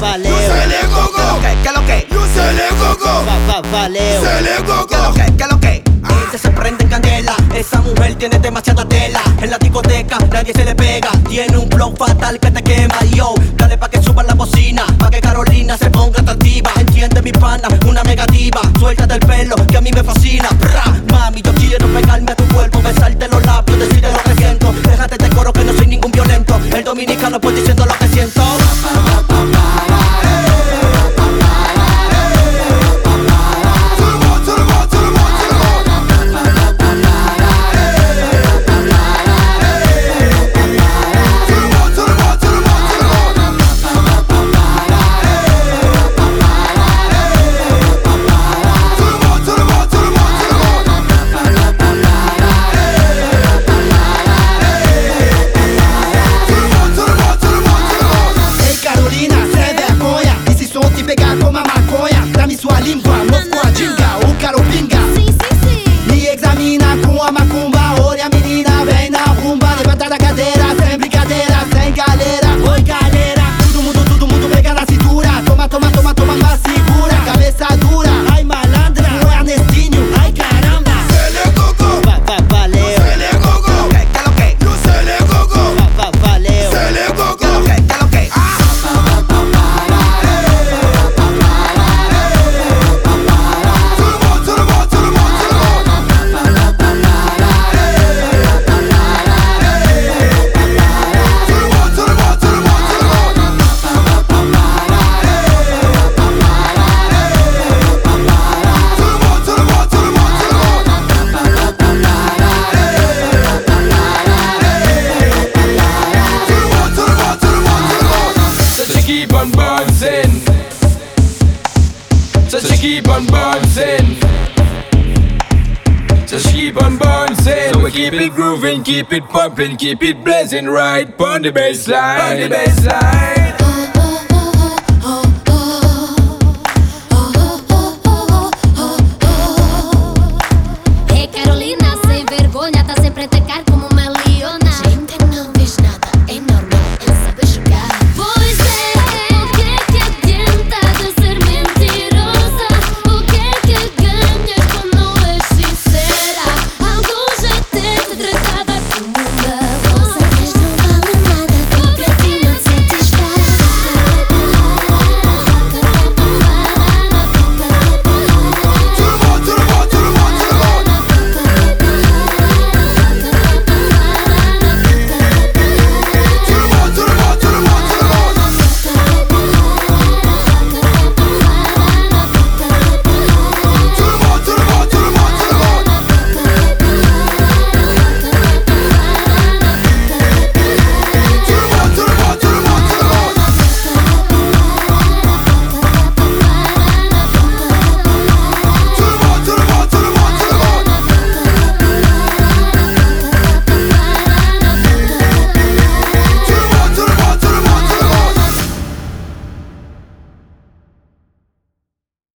valeu. Se le coco. Lo que, lo que. Se le coco. Valeu. Se le lo que, lo que. Este se prende en candela, esa mujer tiene demasiada tela. En la discoteca nadie se le pega, tiene un flow fatal que te quema. Yo, dale pa' que suba la bocina, pa' que Carolina se ponga atractiva. Entiende mi pana, una negativa, suéltate el pelo que a mí me keep on bouncing. So she keep on bouncing. So keep on bouncing. So we keep it grooving, keep it pumping, keep it blazing right on the baseline. On the baseline.